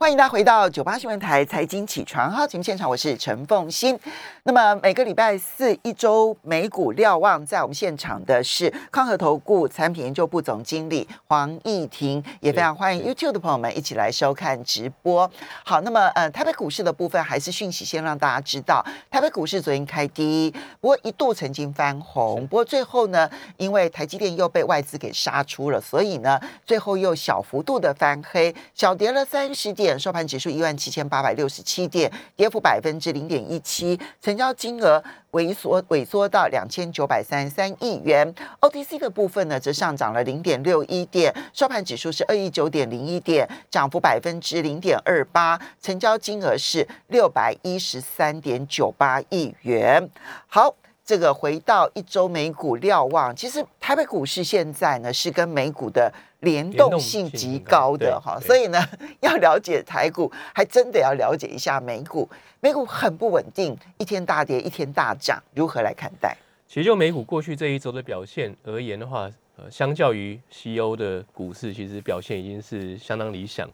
欢迎大家回到九八新闻台财经起床哈节目现场，我是陈凤欣。那么每个礼拜四一周美股瞭望，在我们现场的是康和投顾产品研究部总经理黄义婷，也非常欢迎 YouTube 的朋友们一起来收看直播。好，那么呃，台北股市的部分还是讯息先让大家知道，台北股市昨天开低，不过一度曾经翻红，不过最后呢，因为台积电又被外资给杀出了，所以呢，最后又小幅度的翻黑，小跌了三十点。收盘指数一万七千八百六十七点，跌幅百分之零点一七，成交金额萎缩萎缩到两千九百三十三亿元。OTC 的部分呢，则上涨了零点六一点，收盘指数是二一九点零一点，涨幅百分之零点二八，成交金额是六百一十三点九八亿元。好。这个回到一周美股瞭望，其实台北股市现在呢是跟美股的联动性极高的哈，所以呢 要了解台股，还真的要了解一下美股。美股很不稳定，一天大跌，一天大涨，如何来看待？其实就美股过去这一周的表现而言的话，呃，相较于西欧的股市，其实表现已经是相当理想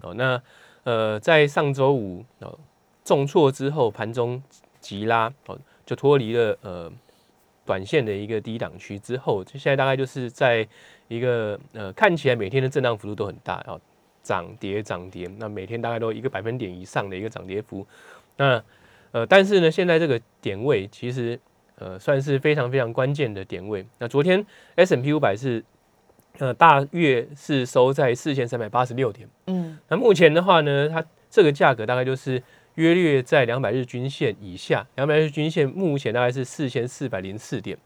哦。那呃，在上周五哦重挫之后，盘中急拉哦。就脱离了呃短线的一个低档区之后，就现在大概就是在一个呃看起来每天的震荡幅度都很大，然后涨跌涨跌，那每天大概都一个百分点以上的一个涨跌幅。那呃但是呢，现在这个点位其实呃算是非常非常关键的点位。那昨天 S M P 五百是呃大约是收在四千三百八十六点，嗯，那目前的话呢，它这个价格大概就是。约略在两百日均线以下，两百日均线目前大概是四千四百零四点，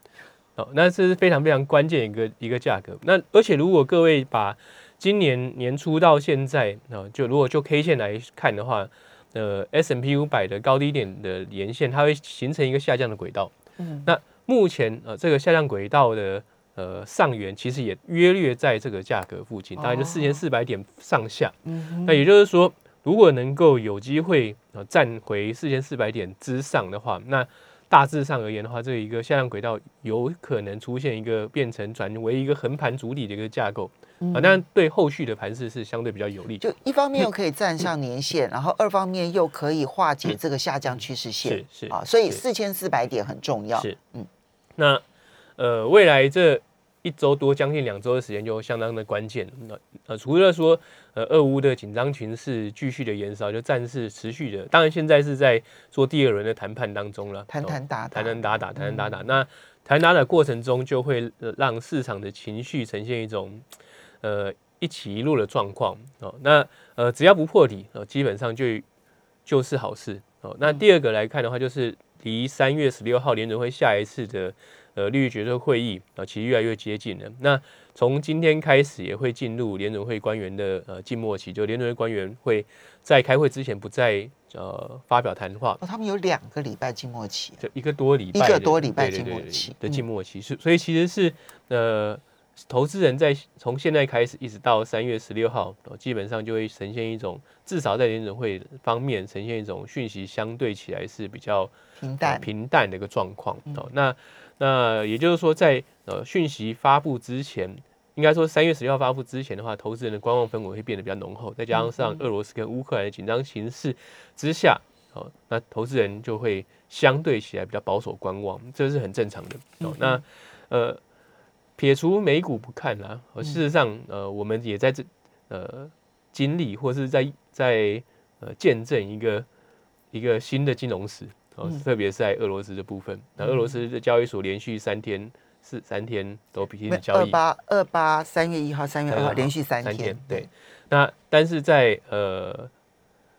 哦，那这是非常非常关键一个一个价格。那而且如果各位把今年年初到现在，啊，就如果就 K 线来看的话，呃，S M P 五百的高低点的连线，它会形成一个下降的轨道。嗯，那目前呃这个下降轨道的呃上缘其实也约略在这个价格附近，大概就四千四百点上下。嗯，那也就是说。如果能够有机会呃站回四千四百点之上的话，那大致上而言的话，这一个下降轨道有可能出现一个变成转为一个横盘主体的一个架构啊，但对后续的盘势是相对比较有利。就一方面又可以站上年线，然后二方面又可以化解这个下降趋势线，是是啊，所以四千四百点很重要。是嗯，那呃未来这。一周多将近两周的时间就相当的关键。那呃，除了说呃，俄乌的紧张情势继续的延烧，就战事持续的。当然，现在是在做第二轮的谈判当中了，谈谈打打，谈谈打打，谈谈打打。那谈打的过程中，就会让市场的情绪呈现一种呃一起一落的状况哦。那呃，只要不破底哦，基本上就就是好事哦。那第二个来看的话，就是离三月十六号联准会下一次的。呃，利率决策会议啊，其实越来越接近了。那从今天开始，也会进入联准会官员的呃静默期，就联准会官员会在开会之前不再呃发表谈话。哦，他们有两个礼拜静默期，就一个多礼拜，一个多礼拜静默期的静默期是，所以其实是呃，投资人在从现在开始一直到三月十六号，基本上就会呈现一种至少在联准会方面呈现一种讯息相对起来是比较平淡平淡的一个状况哦。那那也就是说，在呃讯息发布之前，应该说三月十六号发布之前的话，投资人的观望氛围会变得比较浓厚。再加上俄罗斯跟乌克兰的紧张形势之下，哦，那投资人就会相对起来比较保守观望，这是很正常的。哦，那呃撇除美股不看啦，事实上呃我们也在这呃经历或是在在呃见证一个一个新的金融史。哦，特别是在俄罗斯的部分，那俄罗斯的交易所连续三天是三天都平的交易。二八二八三月一号、三月二号连续三天。对，那但是在呃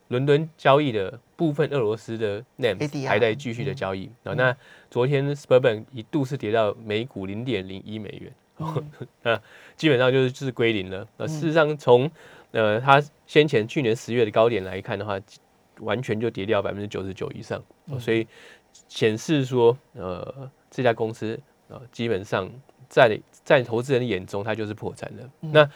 伦敦交易的部分，俄罗斯的 name 还在继续的交易。啊，那昨天 s p u r b a n 一度是跌到每股零点零一美元，那基本上就是就是归零了。那事实上，从呃它先前去年十月的高点来看的话。完全就跌掉百分之九十九以上，所以显示说，呃，这家公司啊，基本上在在投资人眼中，它就是破产了。那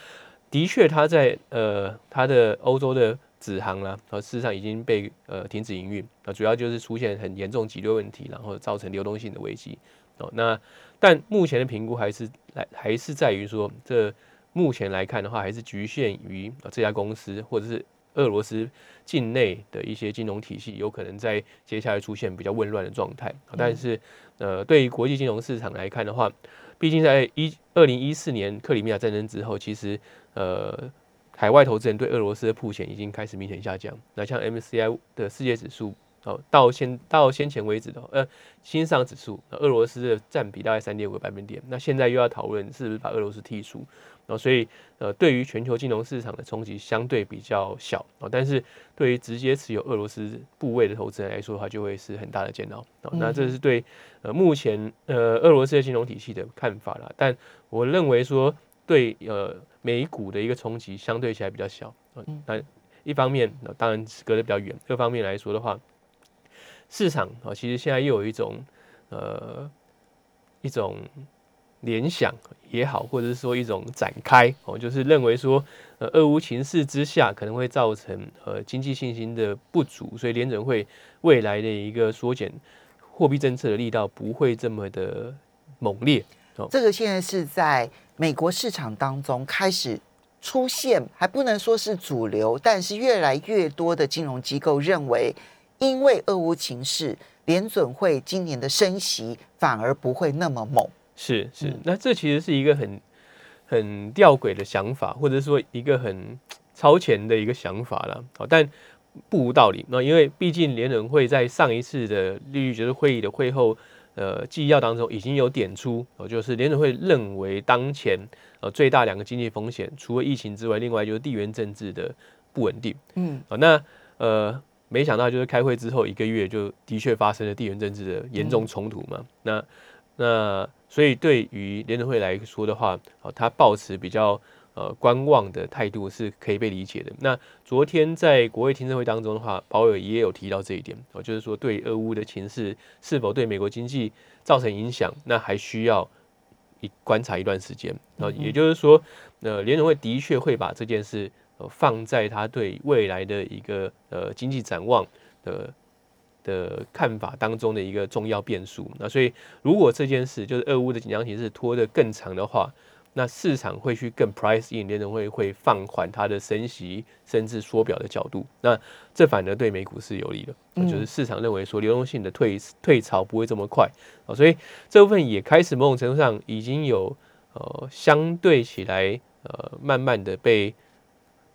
的确，它在呃，它的欧洲的子行啦，啊，事实上已经被呃停止营运啊，主要就是出现很严重挤兑问题，然后造成流动性的危机哦。那但目前的评估还是来还是在于说，这目前来看的话，还是局限于这家公司或者是。俄罗斯境内的一些金融体系有可能在接下来出现比较混乱的状态。但是，呃，对于国际金融市场来看的话，毕竟在一二零一四年克里米亚战争之后，其实呃，海外投资人对俄罗斯的铺钱已经开始明显下降。那像 MCI 的世界指数。哦，到先到先前为止的呃，新上指数，俄罗斯的占比大概三点五个百分点。那现在又要讨论是不是把俄罗斯剔除，然后所以呃，对于全球金融市场的冲击相对比较小哦，但是对于直接持有俄罗斯部位的投资人来说的话，就会是很大的煎熬。哦，那这是对呃目前呃俄罗斯的金融体系的看法啦。但我认为说对呃美股的一个冲击相对起来比较小。嗯，那一方面当然隔得比较远，各方面来说的话。市场啊，其实现在又有一种呃一种联想也好，或者是说一种展开哦，就是认为说呃，俄乌情势之下可能会造成呃经济信心的不足，所以联准会未来的一个缩减货币政策的力道不会这么的猛烈。哦，这个现在是在美国市场当中开始出现，还不能说是主流，但是越来越多的金融机构认为。因为俄乌情势，联准会今年的升息反而不会那么猛。是是，那这其实是一个很很吊诡的想法，或者说一个很超前的一个想法了。好，但不无道理。那因为毕竟联准会在上一次的利率决策会议的会后呃纪要当中已经有点出，哦，就是联准会认为当前呃最大两个经济风险，除了疫情之外，另外就是地缘政治的不稳定。嗯，好，那呃。没想到，就是开会之后一个月，就的确发生了地缘政治的严重冲突嘛。那那所以对于联储会来说的话，哦，他抱持比较呃观望的态度是可以被理解的。那昨天在国会听证会当中的话，保尔也有提到这一点，哦，就是说对俄乌的情势是否对美国经济造成影响，那还需要一观察一段时间。那也就是说，呃，联储会的确会把这件事。放在他对未来的一个呃经济展望的的看法当中的一个重要变数。那所以，如果这件事就是俄乌的紧张形势拖得更长的话，那市场会去更 price in 联准会会放缓它的升息甚至缩表的角度。那这反而对美股是有利的，就是市场认为说流动性的退退潮不会这么快啊。所以这部分也开始某种程度上已经有呃相对起来呃慢慢的被。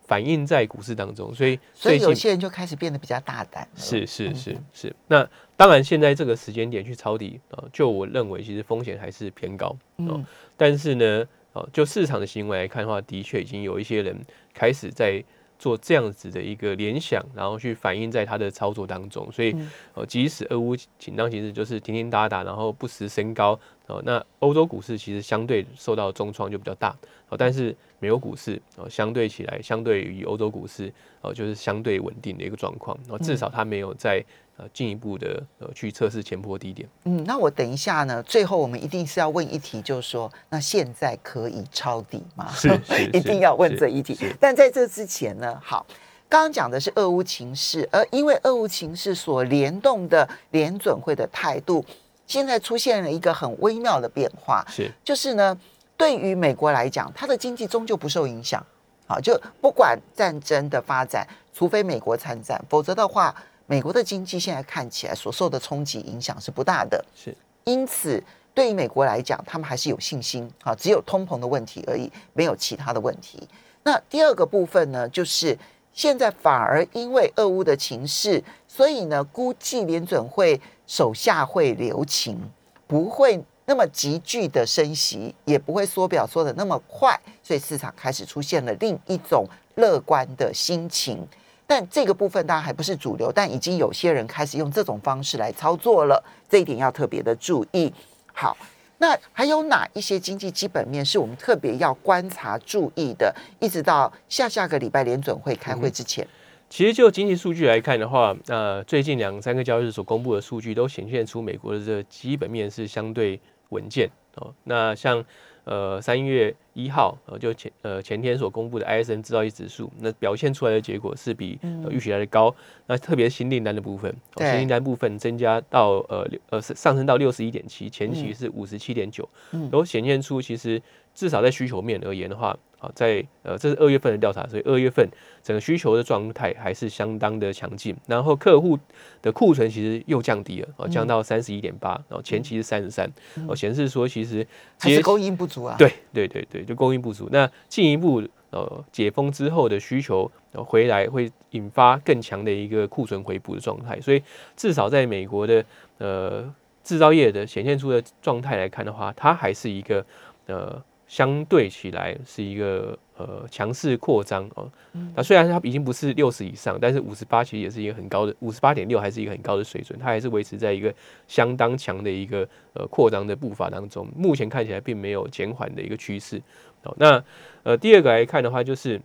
反映在股市当中，所以 所以有些人就开始变得比较大胆。是是是是。那当然，现在这个时间点去抄底啊，就我认为其实风险还是偏高。嗯。但是呢，啊，就市场的行为来看的话，的确已经有一些人开始在做这样子的一个联想，然后去反映在他的操作当中。所以，哦，即使俄乌紧张其实就是停停打打，然后不时升高。哦，那欧洲股市其实相对受到重创就比较大。哦，但是。美国股市哦，相对起来，相对于欧洲股市哦，就是相对稳定的一个状况。哦至少它没有在呃进一步的呃去测试前波低点。嗯，那我等一下呢，最后我们一定是要问一题，就是说，那现在可以抄底吗？是，一定要问这一题。但在这之前呢，好，刚刚讲的是俄乌情势，而因为俄乌情势所联动的联准会的态度，现在出现了一个很微妙的变化，是，就是呢。对于美国来讲，它的经济终究不受影响。好，就不管战争的发展，除非美国参战，否则的话，美国的经济现在看起来所受的冲击影响是不大的。是，因此对于美国来讲，他们还是有信心。啊，只有通膨的问题而已，没有其他的问题。那第二个部分呢，就是现在反而因为俄乌的情势，所以呢，估计联准会手下会留情，不会。那么急剧的升息也不会缩表缩的那么快，所以市场开始出现了另一种乐观的心情。但这个部分当然还不是主流，但已经有些人开始用这种方式来操作了，这一点要特别的注意。好，那还有哪一些经济基本面是我们特别要观察注意的？一直到下下个礼拜联准会开会之前，其实就经济数据来看的话，呃，最近两三个交易日所公布的数据都显现出美国的这基本面是相对。文件哦，那像呃三月一号呃就前呃前天所公布的 ISM 制造业指数，那表现出来的结果是比预期来的高。那特别新订单的部分，新订单部分增加到呃呃上升到六十一点七，前期是五十七点九，都显现出其实至少在需求面而言的话，好，在呃这是二月份的调查，所以二月份整个需求的状态还是相当的强劲。然后客户的库存其实又降低了，哦，降到三十一点八，然后前期是三十三，哦，显示说其实还是供应不足啊。对对对对，就供应不足。那进一步呃解封之后的需求回来，会引发更强的一个库存回补的状态。所以至少在美国的呃制造业的显现出的状态来看的话，它还是一个呃。相对起来是一个呃强势扩张哦，那虽然它已经不是六十以上，但是五十八其实也是一个很高的五十八点六，还是一个很高的水准，它还是维持在一个相当强的一个呃扩张的步伐当中。目前看起来并没有减缓的一个趋势。哦，那呃第二个来看的话，就是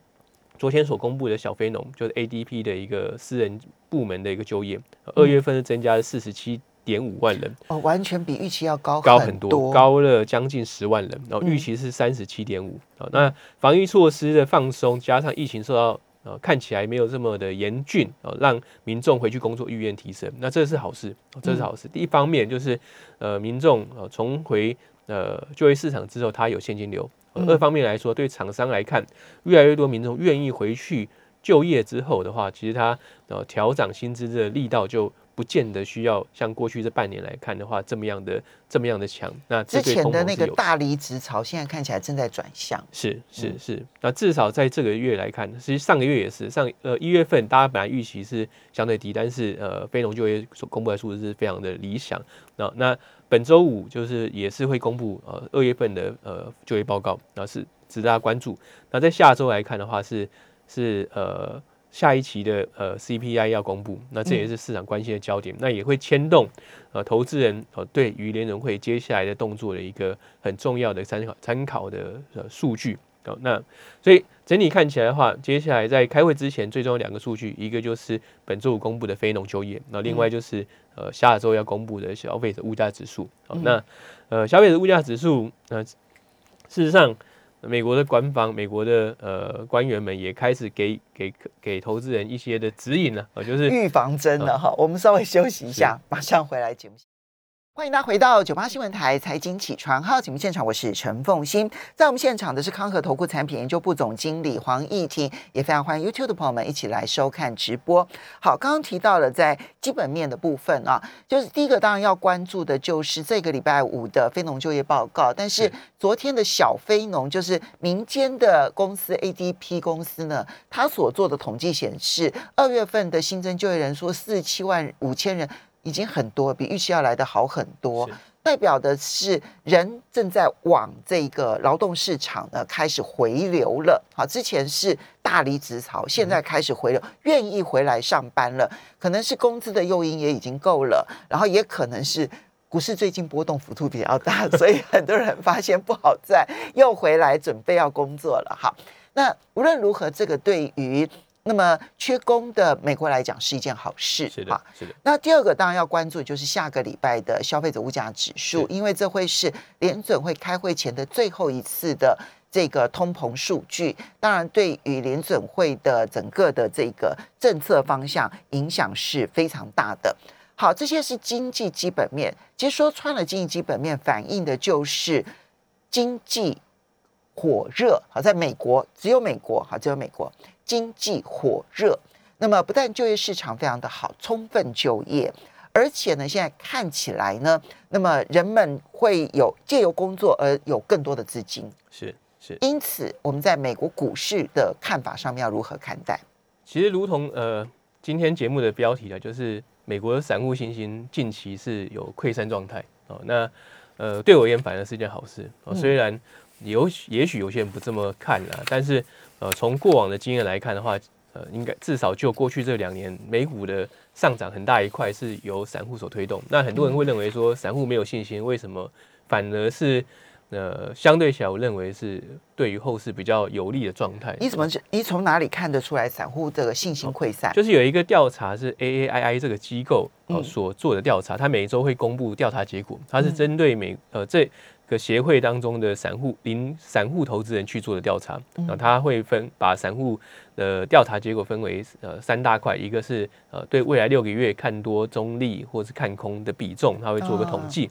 昨天所公布的小非农，就是 ADP 的一个私人部门的一个就业，二月份是增加了四十七。点五万人哦，完全比预期要高高很多，高了将近十万人。然后预期是三十七点五。啊，那防疫措施的放松，加上疫情受到呃看起来没有这么的严峻哦，让民众回去工作意愿提升，那这是好事，这是好事。第一方面就是呃民众呃重回呃就业市场之后，他有现金流；二方面来说，对厂商来看，越来越多民众愿意回去就业之后的话，其实他呃调涨薪资的力道就。不见得需要像过去这半年来看的话，这么样的这么样的强。那之前的那个大离职潮，现在看起来正在转向。是是是。那至少在这个月来看，其实上个月也是上呃一月份，大家本来预期是相对低，但是呃非农就业所公布的数字是非常的理想。那那本周五就是也是会公布呃二月份的呃就业报告，那是值得大家关注。那在下周来看的话，是是呃。下一期的呃 CPI 要公布，那这也是市场关心的焦点，那也会牵动呃投资人呃对于联准会接下来的动作的一个很重要的参考参考的呃数据哦。那所以整体看起来的话，接下来在开会之前，最重要两个数据，一个就是本周五公布的非农就业，那另外就是呃下周要公布的消费者物价指数。好，那呃消费者物价指数，呃事实上。美国的官方、美国的呃官员们也开始给给给投资人一些的指引了，呃，就是预防针了哈。我们稍微休息一下，马上回来节目。欢迎大家回到九八新闻台财经起床号节目现场，我是陈凤欣，在我们现场的是康和投顾产品研究部总经理黄义婷，也非常欢迎 YouTube 的朋友们一起来收看直播。好，刚刚提到了在基本面的部分啊，就是第一个当然要关注的就是这个礼拜五的非农就业报告，但是昨天的小非农就是民间的公司 ADP 公司呢，它所做的统计显示，二月份的新增就业人数四十七万五千人。已经很多，比预期要来的好很多，代表的是人正在往这个劳动市场呢开始回流了。好，之前是大离职潮，现在开始回流，愿意回来上班了。可能是工资的诱因也已经够了，然后也可能是股市最近波动幅度比较大，所以很多人发现不好赚，又回来准备要工作了。好，那无论如何，这个对于那么缺工的美国来讲是一件好事，是的，是的。那第二个当然要关注就是下个礼拜的消费者物价指数，因为这会是联准会开会前的最后一次的这个通膨数据，当然对于联准会的整个的这个政策方向影响是非常大的。好，这些是经济基本面，其实说穿了，经济基本面反映的就是经济火热。好，在美国只有美国，好，只有美国。经济火热，那么不但就业市场非常的好，充分就业，而且呢，现在看起来呢，那么人们会有借由工作而有更多的资金，是是。因此，我们在美国股市的看法上面要如何看待？其实，如同呃今天节目的标题啊，就是美国的散户信心近期是有溃散状态哦。那呃，对我而言反而是一件好事哦。虽然有也许有些人不这么看啊，但是。呃，从过往的经验来看的话，呃，应该至少就过去这两年，美股的上涨很大一块是由散户所推动。那很多人会认为说，散户没有信心，为什么反而是呃，相对起来，我认为是对于后市比较有利的状态。你怎么你从哪里看得出来散户这个信心溃散？就是有一个调查是 A A I I 这个机构呃所做的调查，它每一周会公布调查结果，它是针对每呃这。个协会当中的散户零散户投资人去做的调查，那，他会分把散户的调查结果分为呃三大块，一个是呃对未来六个月看多中立或是看空的比重，他会做个统计。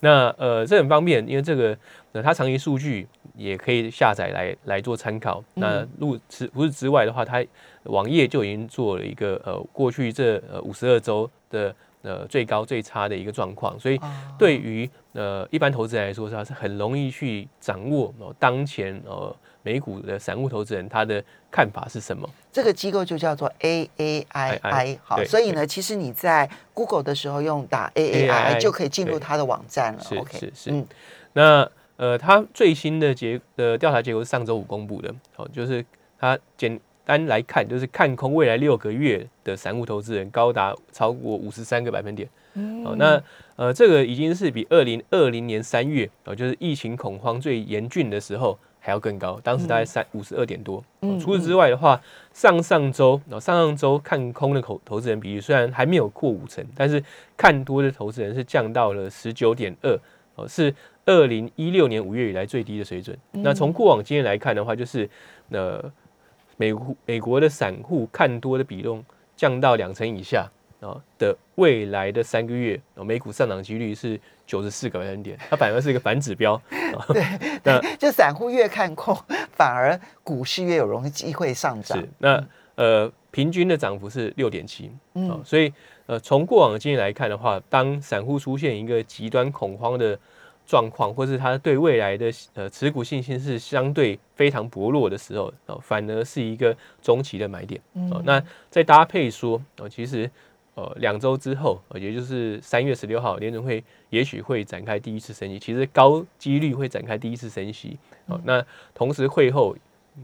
那呃这很方便，因为这个呃它长期数据也可以下载来来做参考。那如此不是之外的话，它网页就已经做了一个呃过去这呃五十二周的。呃，最高最差的一个状况，所以对于呃一般投资人来说，它是很容易去掌握哦当前呃美股的散户投资人他的看法是什么。这个机构就叫做 A A I I，好，所以呢，其实你在 Google 的时候用打 A A I 就可以进入他的网站了。OK，是是。嗯，那呃，他最新的结的调查结果是上周五公布的，好，就是他简。单来看，就是看空未来六个月的散户投资人高达超过五十三个百分点。哦，那呃，这个已经是比二零二零年三月哦，就是疫情恐慌最严峻的时候还要更高，当时大概三五十二点多。除此之外的话，上上周哦，上上周看空的投投资人比例虽然还没有过五成，但是看多的投资人是降到了十九点二哦，是二零一六年五月以来最低的水准。那从过往经验来看的话，就是呃。美美国的散户看多的比重降到两成以下啊的未来的三个月，美股上涨几率是九十四个百分点，它反而是一个反指标。对，那就散户越看空，反而股市越有容易机会上涨。是，那呃，平均的涨幅是六点七。嗯，所以呃，从过往的经验来看的话，当散户出现一个极端恐慌的。状况，或是他对未来的呃持股信心是相对非常薄弱的时候，哦，反而是一个中期的买点。哦，那再搭配说，哦，其实呃两周之后，也就是三月十六号，联准会也许会展开第一次升息，其实高几率会展开第一次升息。哦，那同时会后。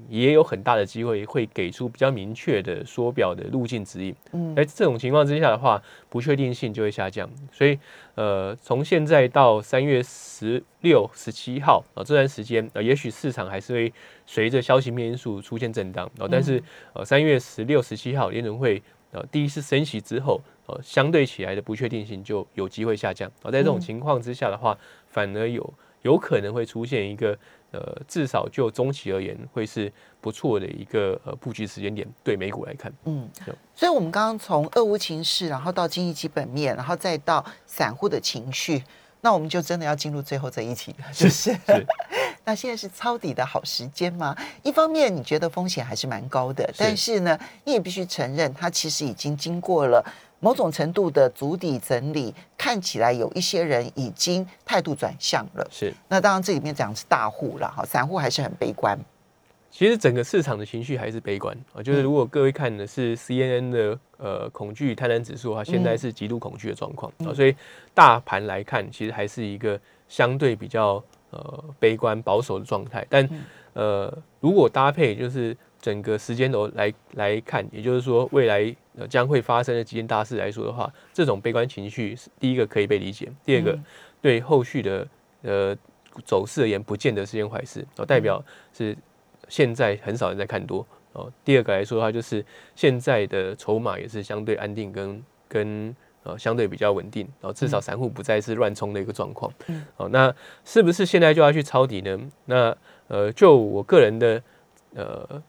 也有很大的机会会给出比较明确的缩表的路径指引。嗯，在这种情况之下的话，不确定性就会下降。所以，呃，从现在到三月十六、十七号啊这段时间，呃，也许市场还是会随着消息面因素出现震荡。哦，但是呃，三月十六、十七号联准会呃第一次升息之后，呃，相对起来的不确定性就有机会下降。而在这种情况之下的话，反而有有可能会出现一个。呃，至少就中期而言，会是不错的一个呃布局时间点。对美股来看，嗯，所以，我们刚刚从俄乌情势，然后到经济基本面，然后再到散户的情绪，那我们就真的要进入最后这一题了，是不是？那现在是抄底的好时间吗？一方面，你觉得风险还是蛮高的，但是呢，你也必须承认，它其实已经经过了。某种程度的足底整理，看起来有一些人已经态度转向了。是，那当然这里面讲是大户了哈，散户还是很悲观。其实整个市场的情绪还是悲观啊，就是如果各位看的是 C N N 的呃恐惧贪婪指数的话，现在是极度恐惧的状况啊，所以大盘来看，其实还是一个相对比较呃悲观保守的状态。但呃，如果搭配就是整个时间轴来来看，也就是说未来。将会发生的几件大事来说的话，这种悲观情绪是第一个可以被理解，第二个对后续的呃走势而言，不见得是件坏事哦，代表是现在很少人在看多哦。第二个来说的话，就是现在的筹码也是相对安定跟跟呃相对比较稳定，然后至少散户不再是乱冲的一个状况。哦，那是不是现在就要去抄底呢？那呃，就我个人的呃。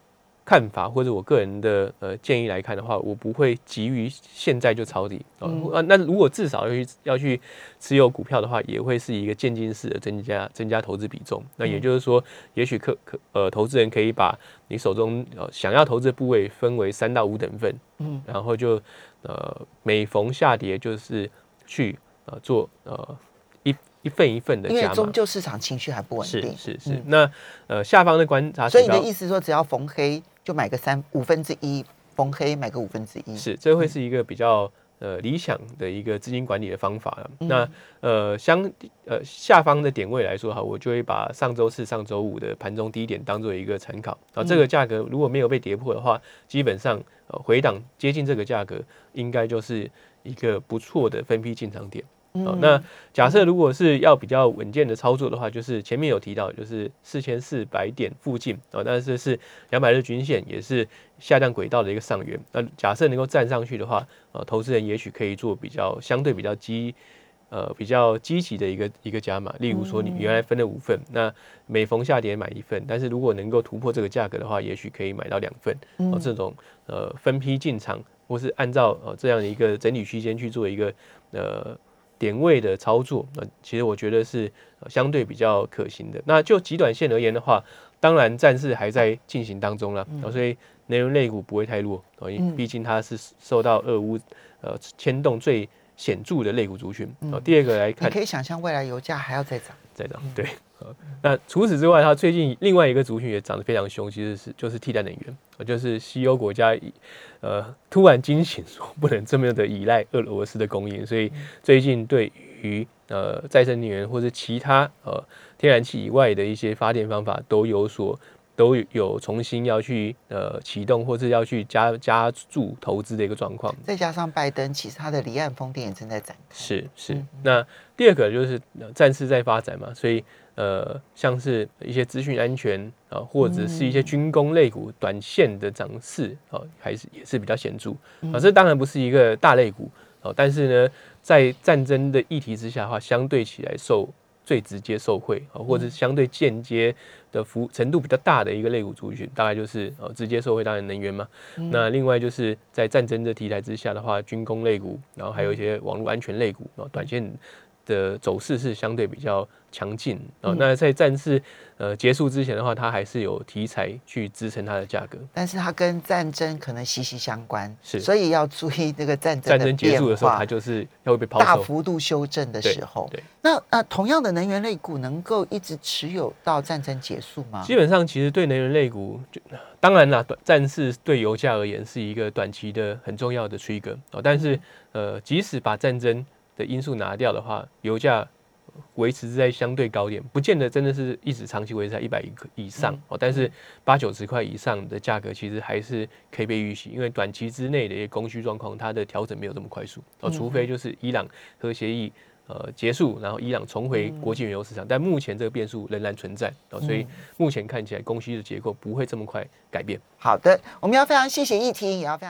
看法或者我个人的呃建议来看的话，我不会急于现在就抄底啊。那如果至少要去要去持有股票的话，也会是一个渐进式的增加增加投资比重。那也就是说，也许可可呃投资人可以把你手中呃想要投资的部位分为三到五等份，嗯，然后就呃每逢下跌就是去呃做呃一一份一份的，因为终究市场情绪还不稳定，是是是。那呃下方的观察，所以你的意思说只要逢黑。就买个三五分之一逢黑，买个五分之一，是这会是一个比较呃理想的一个资金管理的方法了。那呃相呃下方的点位来说哈，我就会把上周四、上周五的盘中低点当做一个参考。啊，这个价格如果没有被跌破的话，基本上呃回档接近这个价格，应该就是一个不错的分批进场点。哦，那假设如果是要比较稳健的操作的话，就是前面有提到，就是四千四百点附近哦，但是是两百日均线也是下降轨道的一个上缘。那假设能够站上去的话，呃，投资人也许可以做比较相对比较积呃比较积极的一个一个加码。例如说，你原来分了五份，那每逢下跌买一份，但是如果能够突破这个价格的话，也许可以买到两份。哦，这种呃分批进场，或是按照呃这样的一个整理区间去做一个呃点位的操作，那其实我觉得是相对比较可行的。那就极短线而言的话，当然战事还在进行当中了，所以内容类股不会太弱，因为毕竟它是受到俄乌呃牵动最显著的类股族群。哦，第二个来看，你可以想象未来油价还要再涨，再涨，对。那除此之外，它最近另外一个族群也涨得非常凶，其实是就是替代能源，就是西欧国家呃突然惊醒说不能这么的依赖俄罗斯的供应，所以最近对于呃再生能源或者其他呃天然气以外的一些发电方法都有所。都有重新要去呃启动，或是要去加加注投资的一个状况。再加上拜登，其实他的离岸风电也正在展开。是是。那第二个就是战事在发展嘛，所以呃，像是一些资讯安全啊，或者是一些军工类股，短线的涨势啊，还是也是比较显著啊。这当然不是一个大类股啊，但是呢，在战争的议题之下的话，相对起来受。最直接受惠啊，或者相对间接的幅程度比较大的一个类股族群，大概就是呃直接受惠当然能源嘛。那另外就是在战争的题材之下的话，军工类股，然后还有一些网络安全类股啊，短线的走势是相对比较。强劲哦，那在战事呃结束之前的话，它还是有题材去支撑它的价格。但是它跟战争可能息息相关，是，所以要注意这个战争战争结束的时候，它就是要被抛大幅度修正的时候。对，那呃同样的能源类股能够一直持有到战争结束吗？基本上，其实对能源类股，就当然啦，短战事对油价而言是一个短期的很重要的 trigger 哦。但是呃，即使把战争的因素拿掉的话，油价。维持在相对高点，不见得真的是一直长期维持在一百以以上哦。但是八九十块以上的价格，其实还是可以被预期，因为短期之内的一些供需状况，它的调整没有这么快速哦。除非就是伊朗核协议呃结束，然后伊朗重回国际原油市场，但目前这个变数仍然存在哦。所以目前看起来供需的结构不会这么快改变。好的，我们要非常谢谢议婷，也要非常。